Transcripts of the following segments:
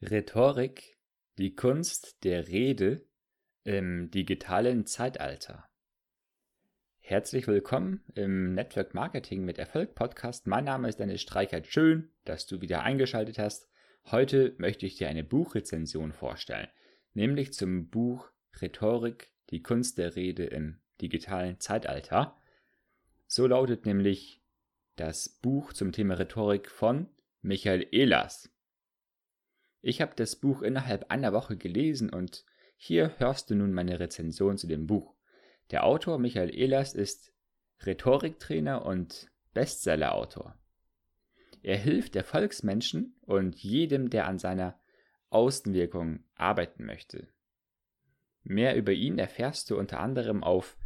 Rhetorik, die Kunst der Rede im digitalen Zeitalter. Herzlich willkommen im Network Marketing mit Erfolg Podcast. Mein Name ist Dennis Streichert. Schön, dass du wieder eingeschaltet hast. Heute möchte ich dir eine Buchrezension vorstellen, nämlich zum Buch Rhetorik, die Kunst der Rede im digitalen Zeitalter. So lautet nämlich das Buch zum Thema Rhetorik von Michael Ehlers. Ich habe das Buch innerhalb einer Woche gelesen und hier hörst du nun meine Rezension zu dem Buch. Der Autor Michael Ehlers ist Rhetoriktrainer und Bestsellerautor. Er hilft Erfolgsmenschen und jedem, der an seiner Außenwirkung arbeiten möchte. Mehr über ihn erfährst du unter anderem auf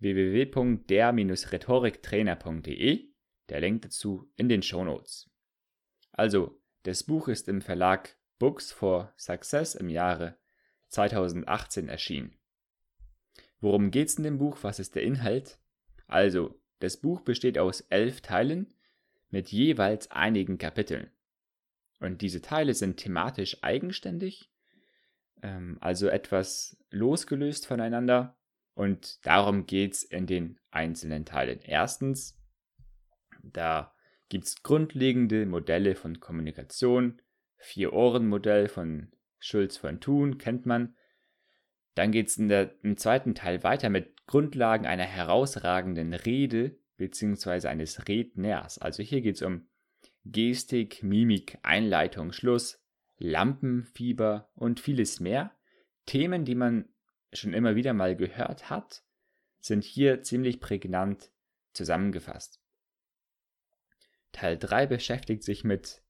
www.der-rhetoriktrainer.de, der Link dazu in den Show Notes. Also, das Buch ist im Verlag Books for Success im Jahre 2018 erschienen. Worum geht's in dem Buch? Was ist der Inhalt? Also, das Buch besteht aus elf Teilen mit jeweils einigen Kapiteln. Und diese Teile sind thematisch eigenständig, ähm, also etwas losgelöst voneinander. Und darum geht's in den einzelnen Teilen. Erstens, da gibt es grundlegende Modelle von Kommunikation. Vier-Ohren-Modell von Schulz von Thun kennt man. Dann geht es im zweiten Teil weiter mit Grundlagen einer herausragenden Rede bzw. eines Redners. Also hier geht es um Gestik, Mimik, Einleitung, Schluss, Lampenfieber und vieles mehr. Themen, die man schon immer wieder mal gehört hat, sind hier ziemlich prägnant zusammengefasst. Teil 3 beschäftigt sich mit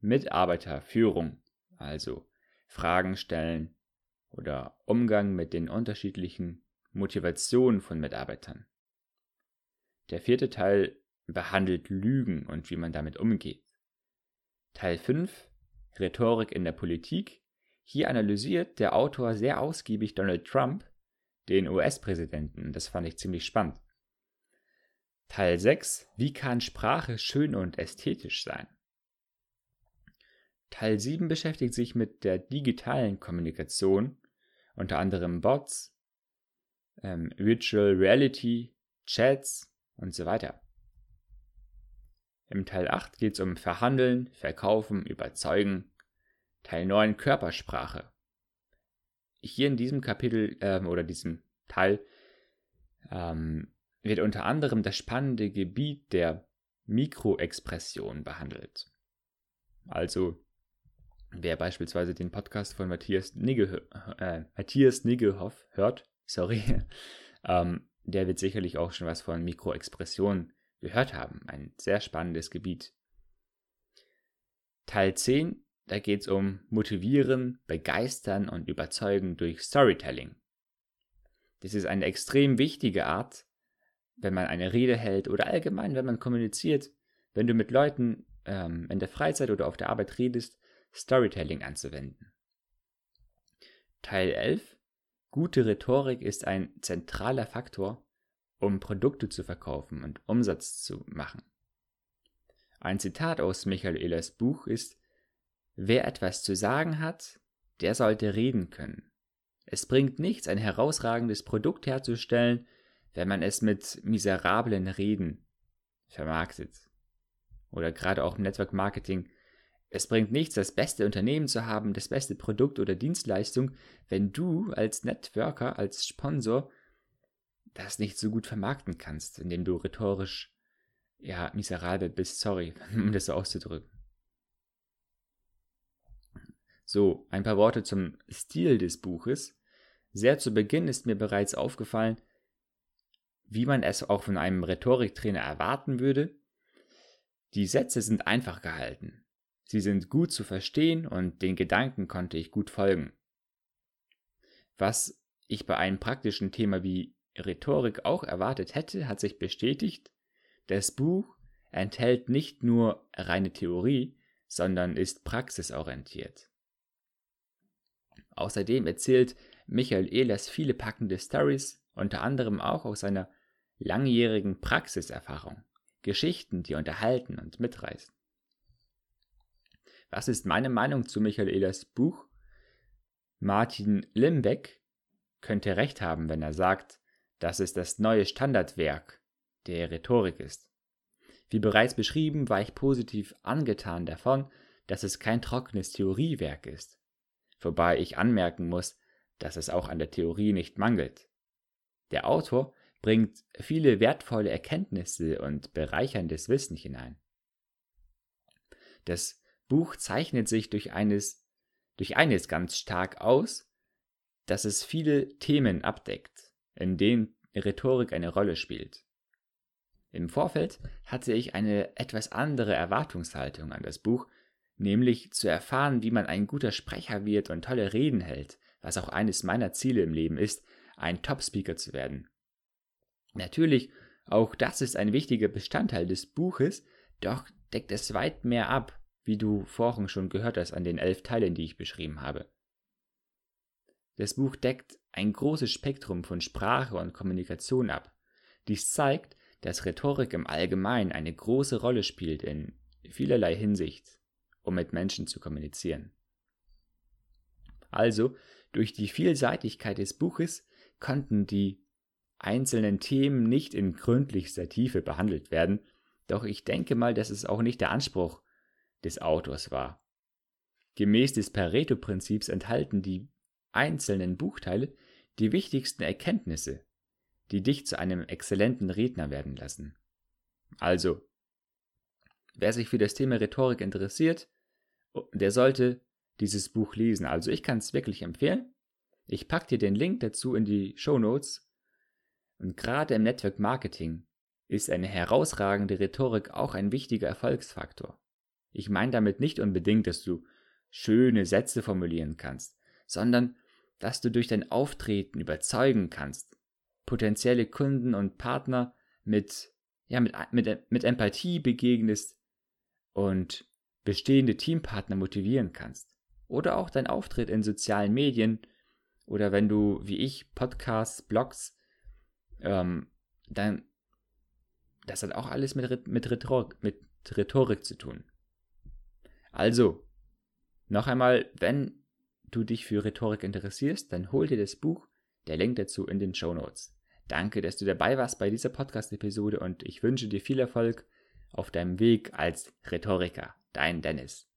Mitarbeiterführung, also Fragen stellen oder Umgang mit den unterschiedlichen Motivationen von Mitarbeitern. Der vierte Teil behandelt Lügen und wie man damit umgeht. Teil 5 Rhetorik in der Politik. Hier analysiert der Autor sehr ausgiebig Donald Trump, den US-Präsidenten. Das fand ich ziemlich spannend. Teil 6. Wie kann Sprache schön und ästhetisch sein? Teil 7 beschäftigt sich mit der digitalen Kommunikation, unter anderem Bots, ähm, Virtual Reality, Chats und so weiter. Im Teil 8 geht es um Verhandeln, Verkaufen, Überzeugen. Teil 9 Körpersprache. Hier in diesem Kapitel ähm, oder diesem Teil ähm, wird unter anderem das spannende Gebiet der Mikroexpression behandelt. Also, wer beispielsweise den Podcast von Matthias, Nigge, äh, Matthias Niggehoff hört, sorry, ähm, der wird sicherlich auch schon was von Mikroexpression gehört haben. Ein sehr spannendes Gebiet. Teil 10, da geht es um Motivieren, Begeistern und Überzeugen durch Storytelling. Das ist eine extrem wichtige Art, wenn man eine Rede hält oder allgemein, wenn man kommuniziert, wenn du mit Leuten ähm, in der Freizeit oder auf der Arbeit redest, Storytelling anzuwenden. Teil 11. Gute Rhetorik ist ein zentraler Faktor, um Produkte zu verkaufen und Umsatz zu machen. Ein Zitat aus Michael Ehlers Buch ist, Wer etwas zu sagen hat, der sollte reden können. Es bringt nichts, ein herausragendes Produkt herzustellen, wenn man es mit miserablen Reden vermarktet. Oder gerade auch im Network Marketing. Es bringt nichts, das beste Unternehmen zu haben, das beste Produkt oder Dienstleistung, wenn du als Networker, als Sponsor das nicht so gut vermarkten kannst, indem du rhetorisch ja miserabel bist, sorry, um das so auszudrücken. So, ein paar Worte zum Stil des Buches. Sehr zu Beginn ist mir bereits aufgefallen, wie man es auch von einem Rhetoriktrainer erwarten würde. Die Sätze sind einfach gehalten. Sie sind gut zu verstehen und den Gedanken konnte ich gut folgen. Was ich bei einem praktischen Thema wie Rhetorik auch erwartet hätte, hat sich bestätigt. Das Buch enthält nicht nur reine Theorie, sondern ist praxisorientiert. Außerdem erzählt Michael Ehlers viele packende Stories, unter anderem auch aus seiner langjährigen Praxiserfahrung, Geschichten, die unterhalten und mitreißen. Was ist meine Meinung zu Michael Ehlers Buch? Martin Limbeck könnte recht haben, wenn er sagt, dass es das neue Standardwerk der Rhetorik ist. Wie bereits beschrieben, war ich positiv angetan davon, dass es kein trockenes Theoriewerk ist, wobei ich anmerken muss, dass es auch an der Theorie nicht mangelt. Der Autor bringt viele wertvolle Erkenntnisse und bereicherndes Wissen hinein. Das Buch zeichnet sich durch eines, durch eines ganz stark aus, dass es viele Themen abdeckt, in denen Rhetorik eine Rolle spielt. Im Vorfeld hatte ich eine etwas andere Erwartungshaltung an das Buch, nämlich zu erfahren, wie man ein guter Sprecher wird und tolle Reden hält, was auch eines meiner Ziele im Leben ist, ein Top-Speaker zu werden. Natürlich, auch das ist ein wichtiger Bestandteil des Buches, doch deckt es weit mehr ab, wie du vorhin schon gehört hast an den elf Teilen, die ich beschrieben habe. Das Buch deckt ein großes Spektrum von Sprache und Kommunikation ab. Dies zeigt, dass Rhetorik im Allgemeinen eine große Rolle spielt in vielerlei Hinsicht, um mit Menschen zu kommunizieren. Also, durch die Vielseitigkeit des Buches konnten die einzelnen Themen nicht in gründlichster Tiefe behandelt werden, doch ich denke mal, dass es auch nicht der Anspruch des Autors war. Gemäß des Pareto-Prinzips enthalten die einzelnen Buchteile die wichtigsten Erkenntnisse, die dich zu einem exzellenten Redner werden lassen. Also, wer sich für das Thema Rhetorik interessiert, der sollte dieses Buch lesen. Also ich kann es wirklich empfehlen. Ich packe dir den Link dazu in die Show Notes. Und gerade im Network Marketing ist eine herausragende Rhetorik auch ein wichtiger Erfolgsfaktor. Ich meine damit nicht unbedingt, dass du schöne Sätze formulieren kannst, sondern dass du durch dein Auftreten überzeugen kannst, potenzielle Kunden und Partner mit, ja, mit, mit, mit Empathie begegnest und bestehende Teampartner motivieren kannst. Oder auch dein Auftritt in sozialen Medien oder wenn du, wie ich, Podcasts, Blogs, ähm, dann, das hat auch alles mit, mit, Rhetorik, mit Rhetorik zu tun. Also, noch einmal, wenn du dich für Rhetorik interessierst, dann hol dir das Buch, der Link dazu in den Show Notes. Danke, dass du dabei warst bei dieser Podcast-Episode und ich wünsche dir viel Erfolg auf deinem Weg als Rhetoriker. Dein Dennis.